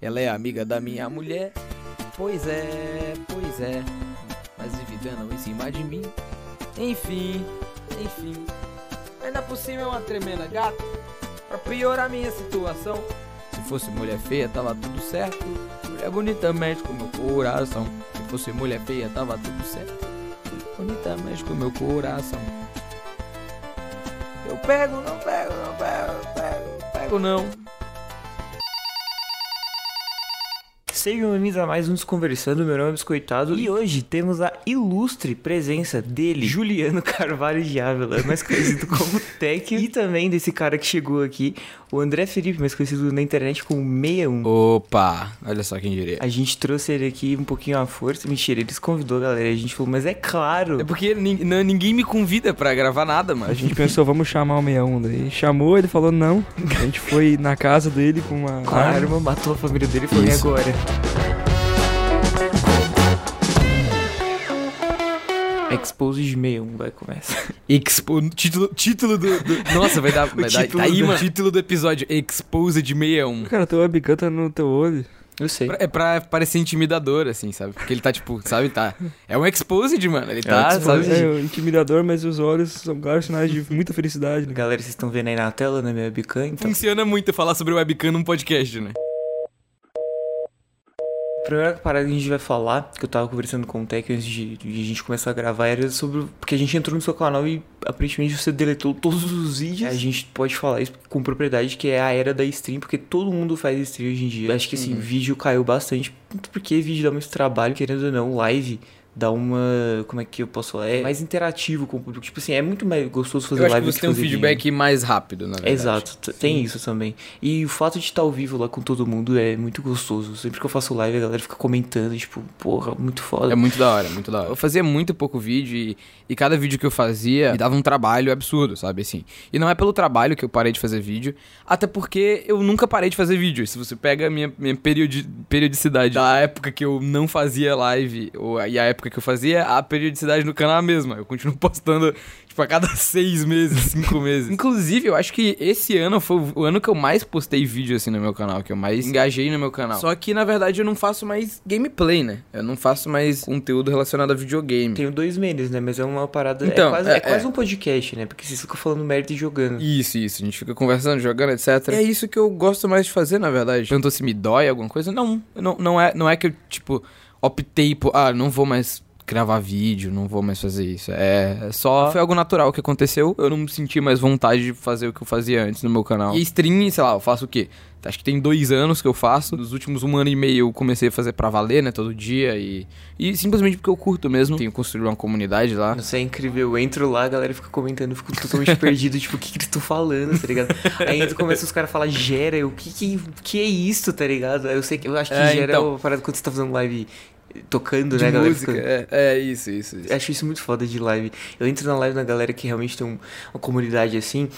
Ela é amiga da minha mulher. Pois é, pois é. Mas vive dando em cima de mim. Enfim, enfim. Ainda por cima é uma tremenda gata. Pra piorar minha situação. Se fosse mulher feia, tava tudo certo. Mulher bonita mexe com meu coração. Se fosse mulher feia, tava tudo certo. Bonita mexe com meu coração. Eu pego, não pego, não pego, pego, pego não. Sejam bem-vindos a mais um Desconversando, meu nome é Biscoitado e hoje temos a ilustre presença dele, Juliano Carvalho de Ávila, mais conhecido como Tech, e também desse cara que chegou aqui, o André Felipe, mais conhecido na internet como 61. Opa, olha só quem diria. A gente trouxe ele aqui um pouquinho à força, mentira, eles convidou a galera, a gente falou, mas é claro. É porque ninguém me convida pra gravar nada, mano. A gente pensou, vamos chamar o 61 daí. Chamou, ele falou não. A gente foi na casa dele com uma a arma, matou a família dele e e Isso. agora? Expose de 61 vai começar. Expo, título, título do, do- Nossa, vai dar. Vai dar título tá aí, do- mano. Título do episódio: Exposed 61. Cara, teu webcam tá no teu olho. Eu sei. Pra- É pra parecer intimidador, assim, sabe? Porque ele tá, tipo, sabe, tá. É um exposed, mano. Ele um tá, exposed. sabe? É, o intimidador, mas os olhos são claros sinais de muita felicidade, né? Galera, vocês estão vendo aí na tela, né, minha webcam, então... Funciona muito falar sobre webcam num podcast, né? A primeira parada que a gente vai falar, que eu tava conversando com o Tech antes de, de a gente começar a gravar, era sobre. Porque a gente entrou no seu canal e aparentemente você deletou todos os vídeos. A gente pode falar isso com propriedade, que é a era da stream, porque todo mundo faz stream hoje em dia. Acho que assim, Uhum. vídeo caiu bastante, porque vídeo dá muito trabalho, querendo ou não, live. Dá uma. Como é que eu posso falar? É mais interativo com o público. Tipo assim, é muito mais gostoso fazer Eu acho live que você tem um vídeo. feedback mais rápido, na verdade. Exato, t- tem isso também. E o fato de estar ao vivo lá com todo mundo é muito gostoso. Sempre que eu faço live, a galera fica comentando, tipo, porra, muito foda. É muito da hora, muito da hora. Eu fazia muito pouco vídeo e, e cada vídeo que eu fazia me dava um trabalho absurdo, sabe assim. E não é pelo trabalho que eu parei de fazer vídeo, até porque eu nunca parei de fazer vídeo. Se você pega a minha, minha periodi- periodicidade da época que eu não fazia live ou, e a época que eu fazia, a periodicidade no canal é a mesma. Eu continuo postando, tipo, a cada seis meses, cinco meses. Inclusive, eu acho que esse ano foi o ano que eu mais postei vídeo assim no meu canal, que eu mais engajei no meu canal. Só que, na verdade, eu não faço mais gameplay, né? Eu não faço mais conteúdo relacionado a videogame. Tenho dois meses, né? Mas é uma parada. Então, é quase, é- é quase é. um podcast, né? Porque vocês ficam falando merda e jogando. Isso, isso. A gente fica conversando, jogando, etc. E é isso que eu gosto mais de fazer, na verdade. Perguntou se me dói alguma coisa. Não, não, não, é, não é que eu, tipo, optei por... Ah, não vou mais gravar vídeo, não vou mais fazer isso. É, é só... Foi algo natural que aconteceu. Eu não senti mais vontade de fazer o que eu fazia antes no meu canal. E stream, sei lá, eu faço o quê? Acho que tem dois anos que eu faço. Nos últimos um ano e meio eu comecei a fazer pra valer, né? Todo dia. E, e simplesmente porque eu curto mesmo. Tenho construído uma comunidade lá. Isso é incrível. Eu entro lá, a galera fica comentando, eu fico totalmente perdido, tipo, o que que eles estão falando, tá ligado? Aí entra, começa os caras a falar gera, eu, o que que, que é isso, tá ligado? Eu sei que, eu acho que É, gera então. é uma parada quando você tá fazendo live tocando, De né, galera? música. Fica- É, é isso, isso, isso. Acho isso muito foda de live. Eu entro na live da galera que realmente tem um- uma comunidade assim.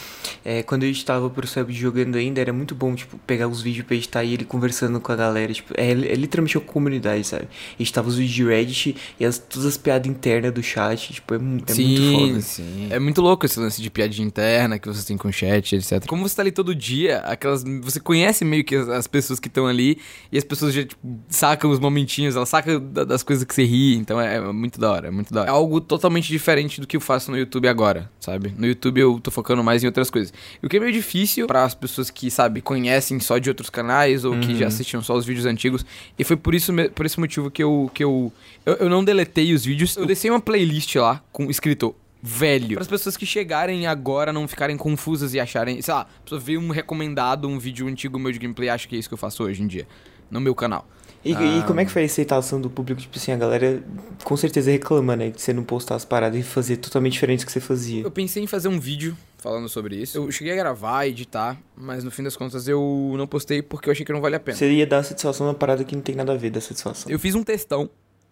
É, quando eu estava pro sub jogando ainda, era muito bom, tipo, pegar os vídeos pra editar e ele conversando com a galera. Tipo, é, é literalmente uma comunidade, sabe? Editava os vídeos de Reddit e as, todas as piadas internas do chat. Tipo, é, é muito foda. Sim. É muito louco esse lance de piadinha interna que você tem com o chat, etc. Como você tá ali todo dia, aquelas. Você conhece meio que as, as pessoas que estão ali e as pessoas já, tipo, sacam os momentinhos, elas sacam da- das coisas que você ri. Então é, é muito da hora, é muito da hora. É algo totalmente diferente do que eu faço no YouTube agora, sabe? No YouTube eu tô focando mais em outras coisas. O que é meio difícil para as pessoas que, sabe, conhecem só de outros canais ou que já assistiam só os vídeos antigos. E foi por isso, por esse motivo que eu. Que eu, eu, eu não deletei os vídeos. Eu deixei uma playlist lá com escrito velho. Para as pessoas que chegarem agora não ficarem confusas e acharem, sei lá, a pessoa vê um recomendado, um vídeo antigo meu de gameplay, acha que é isso que eu faço hoje em dia, no meu canal. E, e como é que foi a aceitação do público? Tipo assim, a galera com certeza reclama, né? De você não postar as paradas e fazer totalmente diferente do que você fazia. Eu pensei em fazer um vídeo falando sobre isso. Eu cheguei a gravar, editar, mas no fim das contas eu não postei porque eu achei que não vale a pena. Você ia dar satisfação numa parada que não tem nada a ver da satisfação. Eu fiz um textão,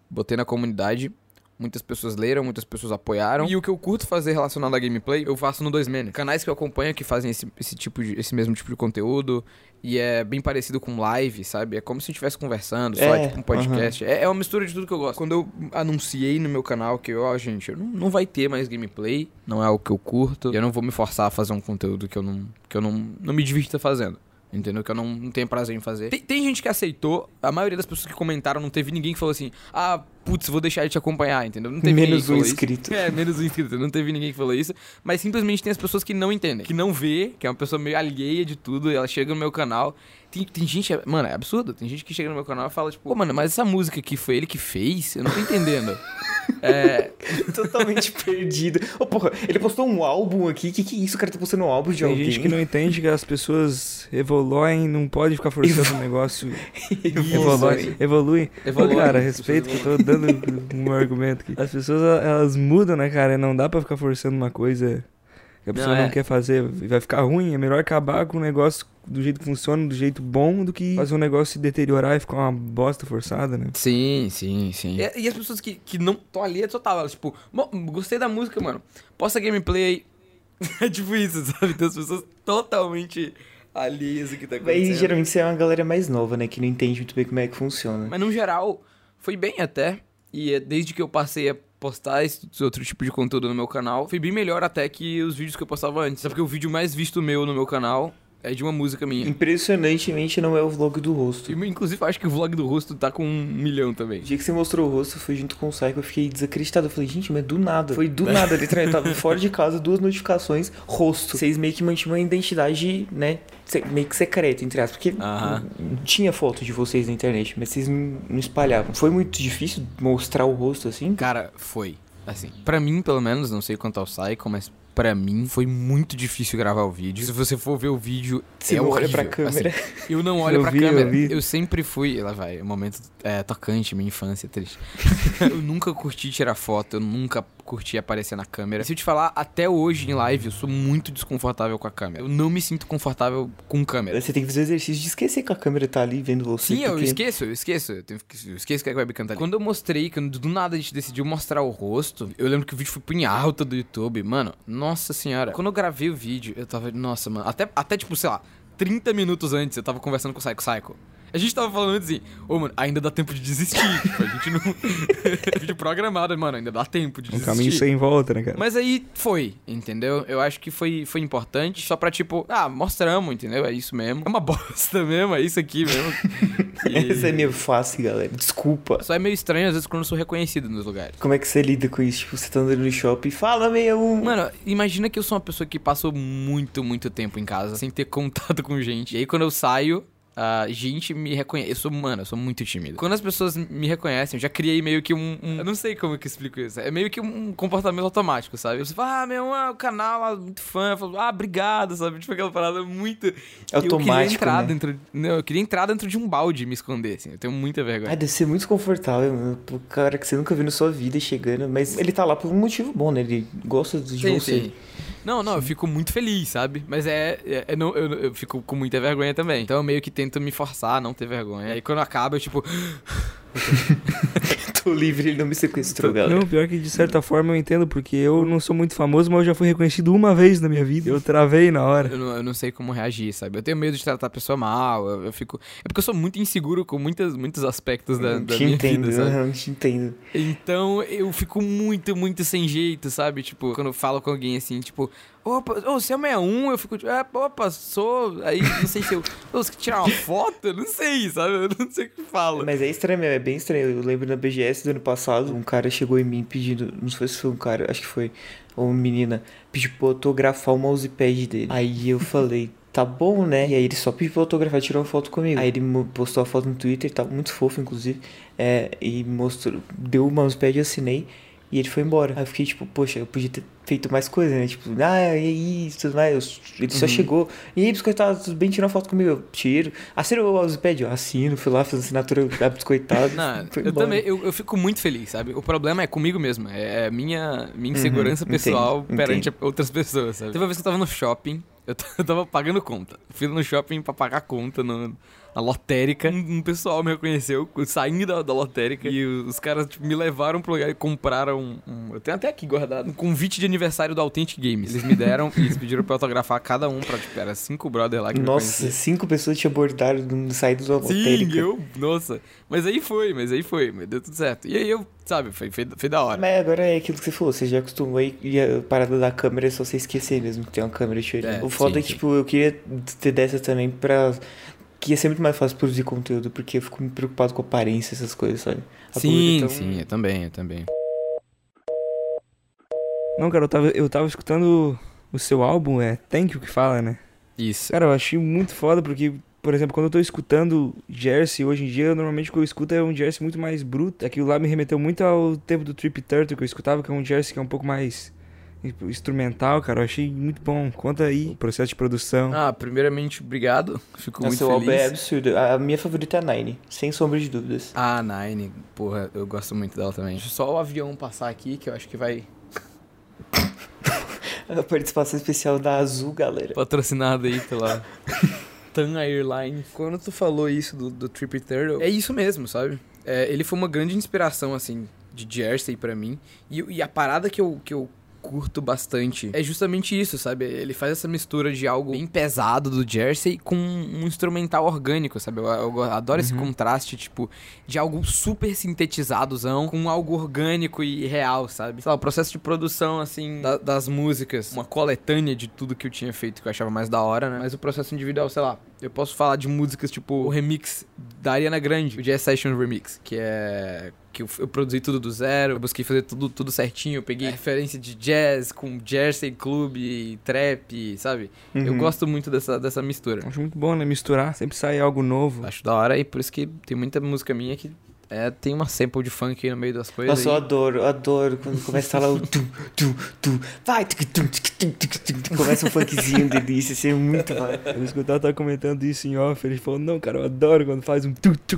botei na comunidade. Muitas pessoas leram, muitas pessoas apoiaram. E o que eu curto fazer relacionado a gameplay, eu faço no 2Man. Canais que eu acompanho que fazem esse, esse tipo de, esse mesmo tipo de conteúdo. E é bem parecido com live, sabe? É como se a gente estivesse conversando, só É, tipo um podcast. É, é uma mistura de tudo que eu gosto. Quando eu anunciei no meu canal que, ó, gente, eu não, não vai ter mais gameplay, não é o que eu curto. E eu não vou me forçar a fazer um conteúdo que eu não, que eu não, não me divirta fazendo. Entendeu? Que eu não, não tenho prazer em fazer. Tem, tem gente que aceitou, a maioria das pessoas que comentaram não teve ninguém que falou assim, ah, putz, vou deixar de te acompanhar, entendeu? Não teve Menos ninguém um que falou inscrito. Isso. É, menos um inscrito. Não teve ninguém que falou isso. Mas simplesmente tem as pessoas que não entendem, que não vê, que é uma pessoa meio alheia de tudo, e ela chega no meu canal. Tem, tem gente, mano, é absurdo. Tem gente que chega no meu canal e fala, tipo, pô, mano, mas essa música aqui foi ele que fez? Eu não tô entendendo. é, Totalmente perdido. Ô, porra, ele postou um álbum aqui. Que que é isso? O cara tá postando um álbum de Tem alguém. gente que não entende que as pessoas evoluem, não pode ficar forçando o negócio. Evolui. Evolui. Evolui. Ô, cara, respeito que eu tô dando um argumento aqui. As pessoas, elas mudam, né, cara? Não dá pra ficar forçando uma coisa que a pessoa Não, não, é. quer fazer. E vai ficar ruim. É melhor acabar com o negócio do jeito que funciona, do jeito bom, do que fazer um negócio se deteriorar e ficar uma bosta forçada, né? Sim, sim, sim. E, e as pessoas que, que não estão ali é total, elas, tipo, "Mo- gostei da música, mano. Posta gameplay aí. é tipo isso, sabe? Tem as pessoas totalmente alheias ao que tá acontecendo. Mas geralmente você é uma galera mais nova, né? Que não entende muito bem como é que funciona. Mas no geral, foi bem até. E é, desde que eu passei a postar esse outro tipo de conteúdo no meu canal, foi bem melhor até que os vídeos que eu postava antes. Sabe porque o vídeo mais visto meu no meu canal é de uma música minha. Impressionantemente não é o vlog do rosto. E, inclusive, acho que o vlog do rosto tá com um milhão também. O dia que você mostrou o rosto, foi junto com o Psycho, eu fiquei desacreditado. Eu falei, gente, mas do nada. Foi do nada, literalmente. Eu tava fora de casa, duas notificações, rosto. Vocês meio que mantinham uma identidade, né, meio que secreta, entre aspas. Porque não tinha foto de vocês na internet, mas vocês não não espalhavam. Foi muito difícil mostrar o rosto assim? Cara, foi. Assim, pra mim, pelo menos, não sei quanto ao Psycho, mas pra mim foi muito difícil gravar o vídeo. Se você for ver o vídeo, Você é não olha horrível. pra câmera. Assim, eu não olho Eu pra vi, eu câmera. vi. Eu, sempre fui. Lá vai, um momento é, tocante, minha infância triste. eu nunca curti tirar foto, eu nunca curti aparecer na câmera. Se eu te falar, até hoje em live, eu sou muito desconfortável com a câmera. Eu não me sinto confortável com câmera. Você tem que fazer o exercício de esquecer que a câmera tá ali vendo você. Sim, eu porque- esqueço, eu esqueço. Eu, tenho eu esqueço que a webcam tá ali. Quando eu mostrei, que do nada a gente decidiu mostrar o rosto, eu lembro que o vídeo foi pro em alta do YouTube. Mano, nossa senhora. Quando eu gravei o vídeo, eu tava. Nossa, mano. Até, até tipo, sei lá, 30 minutos antes eu tava conversando com o Psycho Psycho. A gente tava falando assim, ô, mano, ainda dá tempo de desistir. tipo, a gente não. vídeo programado, mano, ainda dá tempo de Um desistir. caminho sem volta, né, cara? Mas aí foi, entendeu? Eu acho que foi, foi importante, só pra tipo, ah, mostramos, entendeu? É isso mesmo. É uma bosta mesmo, é isso aqui mesmo. E- Essa é meio fácil, galera. Desculpa. Só é meio estranho às vezes quando eu sou reconhecido nos lugares. Como é que você lida com isso? Tipo, você tá andando no shopping e fala meio um. Mano, imagina que eu sou uma pessoa que passou muito, muito tempo em casa sem ter contato com gente. E aí quando eu saio, a gente me reconhece. Eu sou, mano, eu sou muito tímido. Quando as pessoas me reconhecem, eu já criei meio que um. um- eu não sei como que eu explico isso. É meio que um comportamento automático, sabe? Você fala, ah, meu, ah, o canal, ah, muito fã. Eu falo, ah, obrigado, sabe? Tipo aquela parada muito. que eu queria Automático, entrar né? dentro. Não, eu queria entrar dentro de um balde e me esconder, assim. Eu tenho muita vergonha. Ah, deve ser muito desconfortável, mano. O cara que você nunca viu na sua vida chegando. Mas ele tá lá por um motivo bom, né? Ele gosta de Sim, você. sim. Não, não, eu fico muito feliz, sabe? Mas é. é- é não- eu, eu fico com muita vergonha também. Então eu meio que tento me forçar a não ter vergonha. Aí quando acaba, eu tipo. Tô livre, ele não me sequestrou, galera. Não, pior que de certa forma eu entendo, porque eu não sou muito famoso, mas eu já fui reconhecido uma vez na minha vida. Eu travei na hora. Eu não, eu não sei como reagir, sabe? Eu tenho medo de tratar a pessoa mal. Eu, eu fico. É porque eu sou muito inseguro com muitas, muitos aspectos da, da te minha entendo, vida, sabe? aham, te entendo. Então eu fico muito, muito sem jeito, sabe? Tipo, quando eu falo com alguém assim, tipo, opa, ô, você é 61? Eu fico tipo, é, opa, sou. Aí não sei se eu. Você quer tirar uma foto? Não sei, sabe? Eu não sei o que fala. Mas é estranho é bem estranho. Eu lembro na BGS do ano passado, um cara chegou em mim pedindo, não sei se foi um cara, acho que foi, ou uma menina, pediu pra autografar o mousepad dele. Aí eu falei, tá bom, né? E aí ele só pediu pra autografar, tirou uma foto comigo. Aí ele postou a foto no Twitter, tava muito fofo, inclusive, é, e mostrou, deu o mousepad, eu assinei. E ele foi embora. Aí eu fiquei tipo, poxa, eu podia ter feito mais coisa, né? Tipo, ah, e aí, tudo mais. Ele só Uhum. chegou. E aí, biscoitado, tudo bem? Tira uma foto comigo. Eu tiro. Assina o mousepad, eu assino. Fui lá, fiz assinatura da biscoitado. Não, eu embora. também, eu, eu fico muito feliz, sabe? O problema é comigo mesmo, é, é minha, minha insegurança Uhum, pessoal entendo, perante a- outras pessoas, sabe? Teve uma vez que eu tava no shopping, eu, eu tava pagando conta. Fui no shopping pra pagar conta no, na lotérica. Um, um pessoal me reconheceu, saindo da, da lotérica, e os caras tipo, me levaram pro lugar e compraram um, Eu tenho até aqui guardado, um convite de aniversário do Authentic Games. Eles me deram e eles pediram pra eu autografar cada um pra, tipo, era cinco brother lá que me Nossa, cinco pessoas te abordaram no saída da Sim, lotérica. eu, nossa. Mas aí foi, mas aí foi, mas deu tudo certo. E aí eu, sabe, foi, foi, foi da hora. Mas agora é aquilo que você falou, você já acostumou aí e a parada da câmera é só você esquecer mesmo que tem uma câmera olhando. É. O foda Sim, é que, sim. tipo, eu queria ter dessa também pra. Que ia ser muito mais fácil produzir conteúdo, porque eu fico muito preocupado com aparência, essas coisas, sabe? A Sim, é tão- sim, eu também, eu também. Não, cara, eu tava, eu tava escutando o seu álbum, é Thank You que fala, né? Isso. Cara, eu achei muito foda porque, por exemplo, quando eu tô escutando Jersey hoje em dia, normalmente o que eu escuto é um Jersey muito mais bruto. Aquilo lá me remeteu muito ao tempo do Trip Turtle que eu escutava, que é um Jersey que é um pouco mais instrumental, cara. Eu achei muito bom. Conta aí o processo de produção. Ah, primeiramente, obrigado. Fico Nossa, muito álbum é feliz. absurdo. A minha favorita é a Nine, sem sombra de dúvidas. Ah, Nine, porra, eu gosto muito dela também. Deixa só o avião passar aqui, que eu acho que vai A participação especial da Azul, galera. patrocinado aí pela Tan Airline. Quando tu falou isso do, do Trip Turtle, é isso mesmo, sabe? É, ele foi uma grande inspiração, assim, de Jersey pra mim. E, e a parada que eu, que eu curto bastante é justamente isso, sabe? Ele faz essa mistura de algo bem pesado do Jersey com um instrumental orgânico, sabe? Eu, eu adoro esse contraste, tipo, de algo super sintetizadozão com algo orgânico e real, sabe? Sei lá, o processo de produção, assim, da- das músicas, uma coletânea de tudo que eu tinha feito que eu achava mais da hora, né? Mas o processo individual, sei lá, eu posso falar de músicas tipo o remix da Ariana Grande, o Jazz Session Remix, que é. Que eu, eu produzi tudo do zero, eu busquei fazer tudo, tudo certinho, eu peguei referência de jazz com Jersey Club e trap, sabe? Eu Uhum. gosto muito dessa, dessa mistura. Acho muito bom, né? Misturar, sempre sai algo novo. Acho da hora e por isso que tem muita música minha que é, tem uma sample de funk aí no meio das coisas. Nossa, eu aí. adoro, eu adoro quando começa lá o tu, tu, tu, vai, tuc, tum, tuc, tum, tum, começa um funkzinho delícia, isso é muito massa. Eu escutava tava comentando isso em off, ele falou, não, cara, eu adoro quando faz um tu, tu, tu,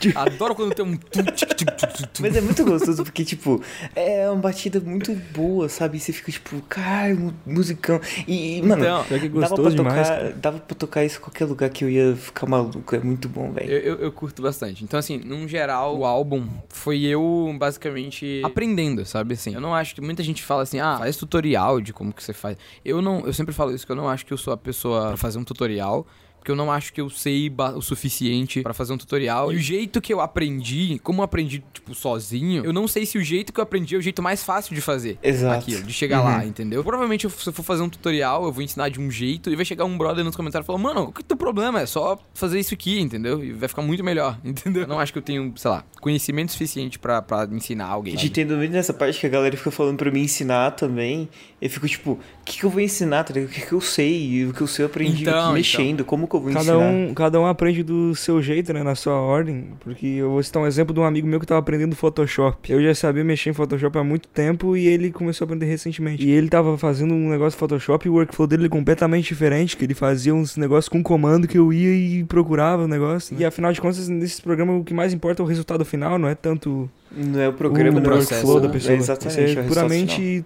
tu. Adoro quando tem um tic, tic, tic, tic, tic. Mas é muito gostoso porque, tipo, é uma batida muito boa, sabe? E você fica, tipo, cara, mu- musicão. E, mano, Então, Pior que é dava, gostoso pra demais, tocar, cara. dava pra tocar isso em qualquer lugar que eu ia ficar maluco. É muito bom, velho. Eu, eu, eu curto bastante. Então, assim, num geral, o álbum foi eu basicamente aprendendo, sabe? Assim, eu não acho que muita gente fala assim, ah, faz tutorial de como que você faz. Eu não, eu sempre falo isso, que eu não acho que eu sou a pessoa pra fazer um tutorial. Porque eu não acho que eu sei o suficiente pra fazer um tutorial. E o jeito que eu aprendi, como eu aprendi, tipo, sozinho, eu não sei se o jeito que eu aprendi é o jeito mais fácil de fazer Exato. aquilo, de chegar lá, entendeu? Provavelmente, se eu for fazer um tutorial, eu vou ensinar de um jeito e vai chegar um brother nos comentários e falar, mano, qual que é o teu problema? É só fazer isso aqui, entendeu? E vai ficar muito melhor, entendeu? Eu não acho que eu tenho, sei lá, conhecimento suficiente pra, pra ensinar alguém. Te sabe? entendo muito nessa parte que a galera fica falando pra mim ensinar também. Eu fico tipo, o que, que eu vou ensinar? Tá ligado? O que, que eu sei? E o que eu sei eu aprendi Então, aqui mexendo. Como eu vou Cada ensinar? um, cada um aprende do seu jeito, né? Na sua ordem. Porque eu vou citar um exemplo de um amigo meu que tava aprendendo Photoshop. Eu já sabia mexer em Photoshop há muito tempo e ele começou a aprender recentemente. E ele tava fazendo um negócio de Photoshop e o workflow dele é completamente diferente. Que ele fazia uns negócios com comando que eu ia e procurava o negócio. E afinal de contas, nesse programa o que mais importa é o resultado final, não é tanto Não é o programa, o não é o workflow da né? pessoa. É exatamente. Isso é puramente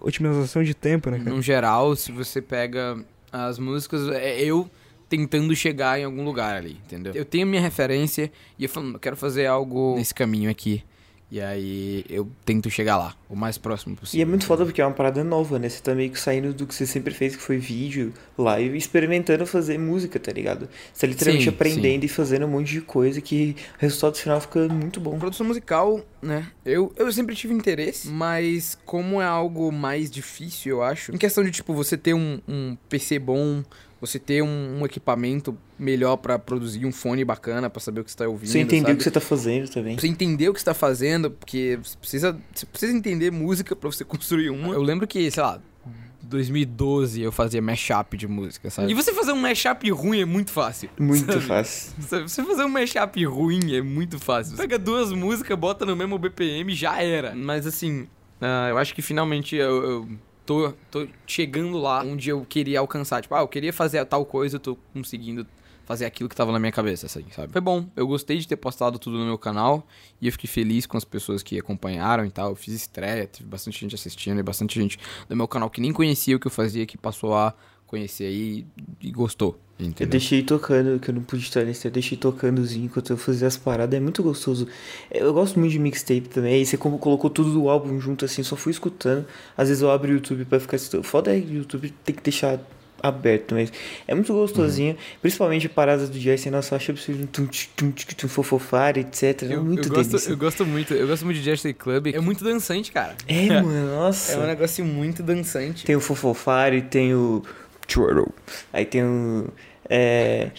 otimização de tempo, né, cara? No geral, se você pega as músicas, é eu tentando chegar em algum lugar ali, entendeu? Eu tenho minha referência e eu falo, eu quero fazer algo nesse caminho aqui. E aí eu tento chegar lá, o mais próximo possível. E é muito foda porque é uma parada nova, né? Você tá meio que saindo do que você sempre fez, que foi vídeo, live, experimentando fazer música, tá ligado? Você tá literalmente Sim, aprendendo e fazendo um monte de coisa que o resultado final fica muito bom. Produção musical, né? Eu, eu sempre tive interesse, mas como é algo mais difícil, eu acho. Em questão de, tipo, você ter um, um PC bom, você ter um, um equipamento melhor pra produzir um fone bacana, pra saber o que você tá ouvindo. Você entender sabe? o que você tá fazendo também. Você entender o que você tá fazendo, porque você precisa, você precisa entender música pra você construir uma. Eu lembro que, sei lá, 2012 eu fazia mashup de música, sabe? E você fazer um mashup ruim é muito fácil. Muito sabe? fácil. Você fazer um mashup ruim é muito fácil. Pega duas músicas, bota no mesmo BPM já era. Mas assim, ah, eu acho que finalmente eu, eu tô, tô chegando lá onde eu queria alcançar. Tipo, ah, eu queria fazer tal coisa, eu tô conseguindo fazer aquilo que tava na minha cabeça, assim, sabe? Foi bom. Eu gostei de ter postado tudo no meu canal e eu fiquei feliz com as pessoas que acompanharam e tal. Eu fiz estreia, teve bastante gente assistindo e bastante gente do meu canal que nem conhecia o que eu fazia, que passou a conhecer aí e gostou. Eu Entendeu? deixei tocando, que eu não pude estar nesse, eu deixei tocandozinho enquanto eu fazia as paradas, é muito gostoso. Eu gosto muito de mixtape também, aí você como colocou tudo do álbum junto assim, só fui escutando. Às vezes eu abro o YouTube pra ficar escutando. Foda é que o YouTube tem que deixar aberto, mas é muito gostosinho, principalmente paradas do jazz, nossa, eu acho absurdo, tum, tum, tum, fofofar, etc. É Eu, muito eu gosto, eu gosto muito, eu gosto muito de Jersey Club. É muito dançante, cara. É, mano, nossa. É um negócio muito dançante. Tem o fofofar e tem o Churro. Aí tem um. É.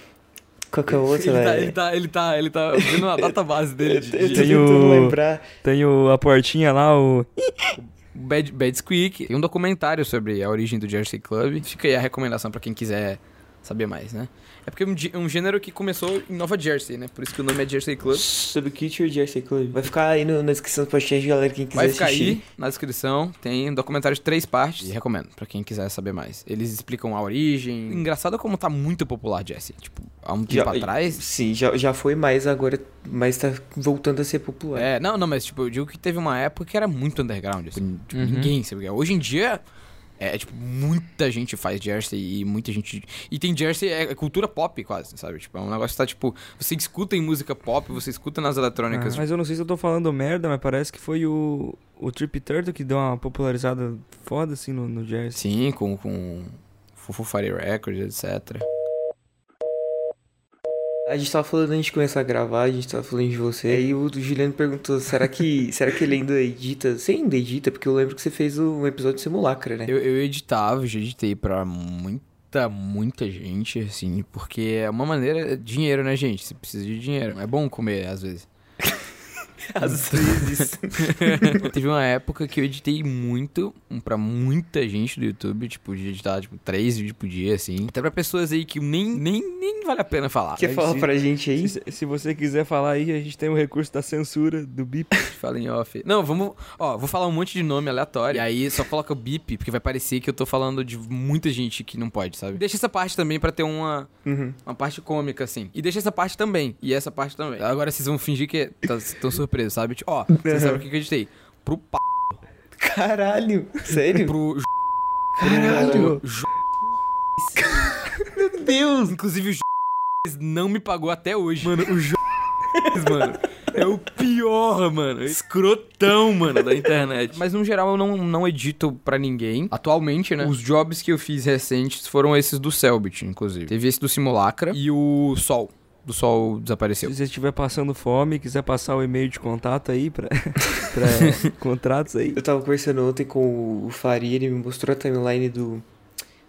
Qual que é o outro, Ele tá, velho? ele tá, ele tá, ele tá vendo a database dele. de- Eu tô Tem o- lembrar. Tem o, a portinha lá, o. Bad, Bad Squeak. Tem um documentário sobre a origem do Jersey Club. Fica aí a recomendação pra quem quiser saber mais, né? É porque é um, gê- um gênero que começou em Nova Jersey, né? Por isso que o nome é Jersey Club. Sobre Culture Jersey Club. Vai ficar aí no- na descrição do podcast, galera, quem quiser Vai ficar assistir. aí na descrição. Tem um documentário de três partes. E recomendo pra quem quiser saber mais. Eles explicam a origem. Engraçado como tá muito popular, Jesse. Tipo, há um tempo Já- atrás. Sim, já, já foi mais agora, mas tá voltando a ser popular. É, não, não, mas tipo, eu digo que teve uma época que era muito underground. Assim, tipo, Uhum. ninguém sabia. Hoje em dia. É, tipo, muita gente faz Jersey e muita gente. E tem Jersey, é, é cultura pop quase, sabe? Tipo, é um negócio que tá, tipo, você escuta em música pop, você escuta nas eletrônicas. Ah, mas eu não sei se eu tô falando merda, mas parece que foi o, o Trip Turtle que deu uma popularizada foda assim no, no Jersey. Sim, com, com Fufu Fire Records, etc. A gente tava falando antes de começar a gravar, a gente tava falando de você. Aí o Juliano perguntou: será que, será que ele ainda edita? Você ainda edita? Porque eu lembro que você fez um episódio de simulacra, né? Eu, eu editava, já editei pra muita, muita gente, assim, porque é uma maneira. Dinheiro, né, gente? Você precisa de dinheiro. É bom comer, às vezes. Às vezes. Teve uma época que eu editei muito um, pra muita gente do YouTube, tipo, de editar, tipo, três vídeos por dia, assim. Até pra pessoas aí que nem, nem, nem vale a pena falar. Quer falar pra gente aí? Se, se você quiser falar aí, a gente tem o recurso da censura do bip. Fala em off. Não, vamos. Ó, vou falar um monte de nome aleatório. E aí só coloca o bip, porque vai parecer que eu tô falando de muita gente que não pode, sabe? Deixa essa parte também pra ter uma, Uhum. uma parte cômica, assim. E deixa essa parte também. E essa parte também. Agora vocês vão fingir que estão surpresos, sabe? Tipo, ó, vocês sabem o que que eu editei? Pro p. Caralho, sério? Pro. Caralho. Meu Deus! Inclusive o J não me pagou até hoje. Mano, o J mano, é o pior, mano. Escrotão, mano, da internet. Mas no geral eu não, não edito pra ninguém. Atualmente, né? Os jobs que eu fiz recentes foram esses do Selbit, inclusive. Teve esse do Simulacra e o Sol. Do Sol desapareceu. Se você estiver passando fome, quiser passar o e-mail de contato aí pra, pra contratos aí. Eu tava conversando ontem com o Faria, ele me mostrou a timeline do,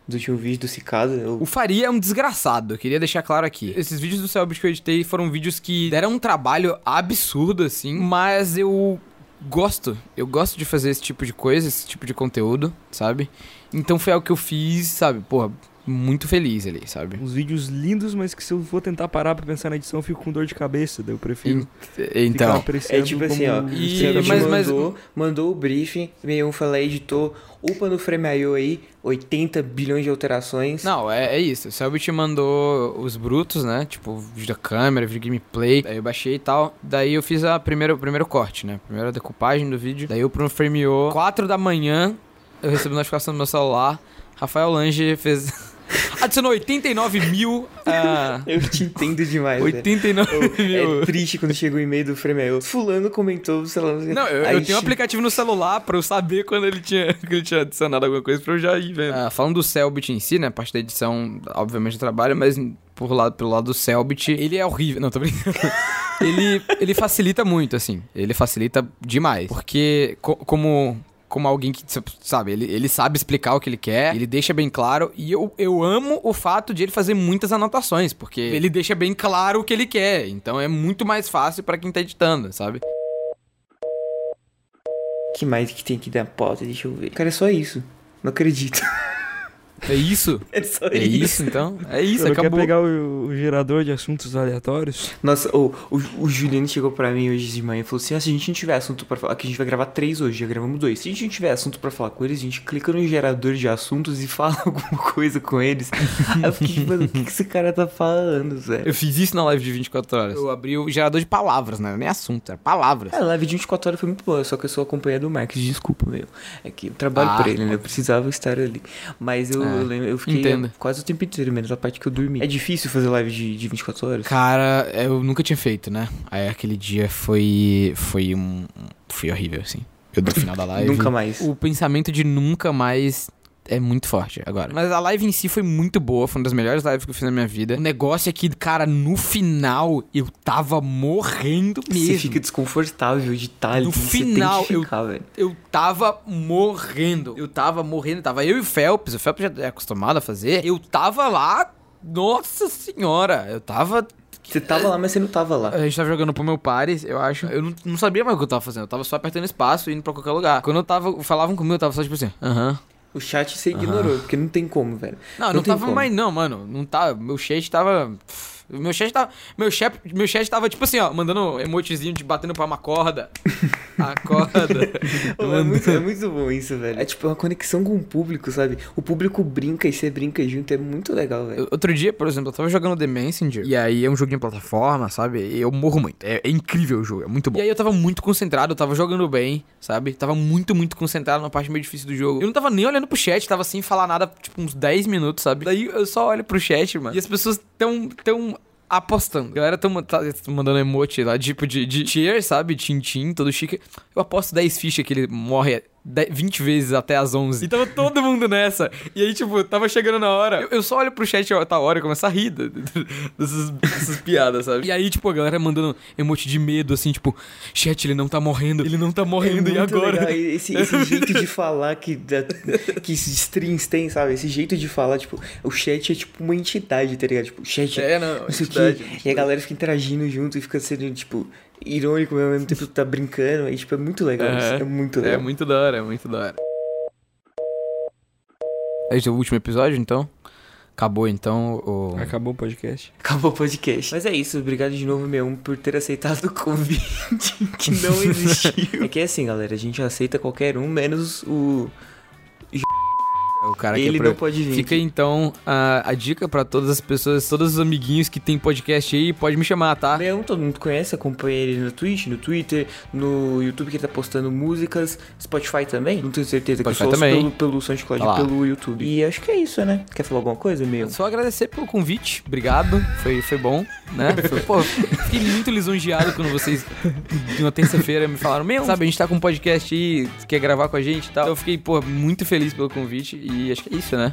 do último vídeo do Cicada. Eu- O Faria é um desgraçado, eu queria deixar claro aqui. Esses vídeos do Selbit que eu editei foram vídeos que deram um trabalho absurdo, assim, mas eu gosto. Eu gosto de fazer esse tipo de coisa, esse tipo de conteúdo, sabe? Então foi algo que eu fiz, sabe? Porra, muito feliz ali, sabe? Uns vídeos lindos, mas que se eu for tentar parar pra pensar na edição, eu fico com dor de cabeça. Daí eu prefiro En- Então. É tipo assim, ó. E- o Selbit mas- mas- mandou, mandou o briefing, meio um foi lá, editou, upa no Frame.io aí, 80 bilhões de alterações. Não, é, é isso. O Selbit mandou os brutos, né? Tipo, vídeo da câmera, vídeo gameplay. Daí eu baixei e tal. Daí eu fiz a primeira, o primeiro corte, né? Primeira decupagem do vídeo. Daí eu pro Frame.io, 4 da manhã, eu recebi notificação no meu celular. Rafael Lange fez... Adicionou 89 mil... ah, Eu te entendo demais, velho. 89 mil... É triste quando chega o e-mail do Frame.io. Fulano comentou, sei lá. Não, eu, eu tenho um aplicativo no celular pra eu saber quando ele tinha, que ele tinha adicionado alguma coisa pra eu já ir vendo. Ah, falando do Selbit em si, né? A parte da edição, obviamente, eu trabalho, mas por lado, pelo lado do Selbit, ele é horrível. Não, tô brincando. ele, ele facilita muito, assim. Ele facilita demais. Porque, co- como. Como alguém que, sabe, ele, ele sabe explicar o que ele quer, ele deixa bem claro. E eu, eu amo o fato de ele fazer muitas anotações, porque ele deixa bem claro o que ele quer. Então é muito mais fácil pra quem tá editando, sabe? que mais que tem que dar pauta? Deixa eu ver. Cara, é só isso. Não acredito. É isso? É só É isso, então? É isso, Você não quer acabou. pegar o, o gerador de assuntos aleatórios? Nossa, o, o, o Juliano chegou pra mim hoje de manhã e falou assim: ah, se a gente não tiver assunto pra falar, que a gente vai gravar três hoje, já gravamos dois. Se a gente não tiver assunto pra falar com eles, a gente clica no gerador de assuntos e fala alguma coisa com eles. Aí eu fiquei, mano, o que, que esse cara tá falando, Zé? Eu fiz isso na live de 24 horas. Eu abri o gerador de palavras, né? Nem assunto, era palavras. É, a live de 24 horas foi muito boa, só que eu sou acompanhado do Marcos, desculpa, meu. É que eu trabalho Ah, pra ele, né? Eu precisava estar ali. Mas eu, É, eu lembro, eu fiquei entendo. quase o tempo inteiro, menos a parte que eu dormi. É difícil fazer live de, de 24 horas? Cara, eu nunca tinha feito, né? Aí aquele dia foi. Foi um. Foi horrível, assim. Eu do final da live. Nunca mais. O pensamento de nunca mais é muito forte agora. Mas a live em si foi muito boa, foi uma das melhores lives que eu fiz na minha vida. O negócio é que, cara, no final eu tava morrendo mesmo. Você fica desconfortável de estar ali. No final, ficar, velho. Eu tava morrendo. Eu tava morrendo. Tava eu e o Phelps. O Phelps já é acostumado a fazer. Eu tava lá. Nossa senhora. Eu tava. Você tava lá, mas você não tava lá. A gente tava jogando pro meu pares, eu acho. Eu não, não sabia mais o que eu tava fazendo. Eu tava só apertando espaço e indo pra qualquer lugar. Quando eu tava. Falavam comigo, eu tava só tipo assim. Aham. O chat você ignorou, porque não tem como, velho. Não, não, tem tava como. mais não, mano. Não tá. Meu chat tava. Meu chat tava. Meu chat, meu chat tava tipo assim, ó, mandando emotezinho de batendo pra uma corda. A corda. Pô, é, muito, é muito bom isso, velho. É tipo uma conexão com o público, sabe? O público brinca e você brinca junto, é muito legal, velho. Outro dia, por exemplo, eu tava jogando The Messenger. E aí é um joguinho de plataforma, sabe? E eu morro muito. É, é incrível o jogo, é muito bom. E aí eu tava muito concentrado, eu tava jogando bem, sabe? Tava muito, muito concentrado na parte meio difícil do jogo. Eu não tava nem olhando pro chat, tava sem falar nada, tipo, uns 10 minutos, sabe? Daí eu só olho pro chat, mano. E as pessoas tão. tão apostando. A galera tão, tá, tão mandando emote lá, tipo de, de cheer, sabe? Tintim, todo chique. Eu aposto 10 fichas que ele morre 10, 20 vezes até as 11. E tava todo mundo nessa. E aí, tipo, tava chegando na hora. Eu, eu só olho pro chat a hora e começo a rir dessas, dessas piadas, sabe? E aí, tipo, a galera mandando emote de medo, assim, tipo, chat, ele não tá morrendo, ele não tá morrendo, é e agora? legal. Esse, esse jeito de falar que, que esses streams têm, sabe? Esse jeito de falar, tipo, o chat é tipo uma entidade, tá ligado? Tipo, chat É, não, não sei o entidade, quê. E a galera fica interagindo junto e fica sendo, tipo, irônico mas ao mesmo tempo que tá brincando. Aí, tipo, é muito legal isso. Aham. É muito É legal. muito da hora, é muito da hora. Esse é o último episódio, então? Acabou, então, o... Acabou o podcast. Acabou o podcast. Mas é isso, obrigado de novo, meu, por ter aceitado o convite que não existiu. é que é assim, galera, a gente aceita qualquer um, menos o. o cara que Ele é não pode vir. Fica então a, a dica pra todas as pessoas, todos os amiguinhos que tem podcast aí, pode me chamar, tá? Leão, todo mundo conhece, acompanha ele no Twitch, no Twitter, no YouTube que ele tá postando músicas, Spotify também, não tenho certeza que eu Spotify só ouço também. pelo, pelo SoundCloud e lá. pelo YouTube. E acho que é isso, né? Quer falar alguma coisa, meu? Só agradecer pelo convite, obrigado, foi, foi bom, né? Foi- pô, fiquei muito lisonjeado quando vocês, na terça-feira, me falaram, meu, sabe, a gente tá com um podcast aí, quer gravar com a gente e tal. Então eu fiquei, pô, muito feliz pelo convite acho que é isso, né?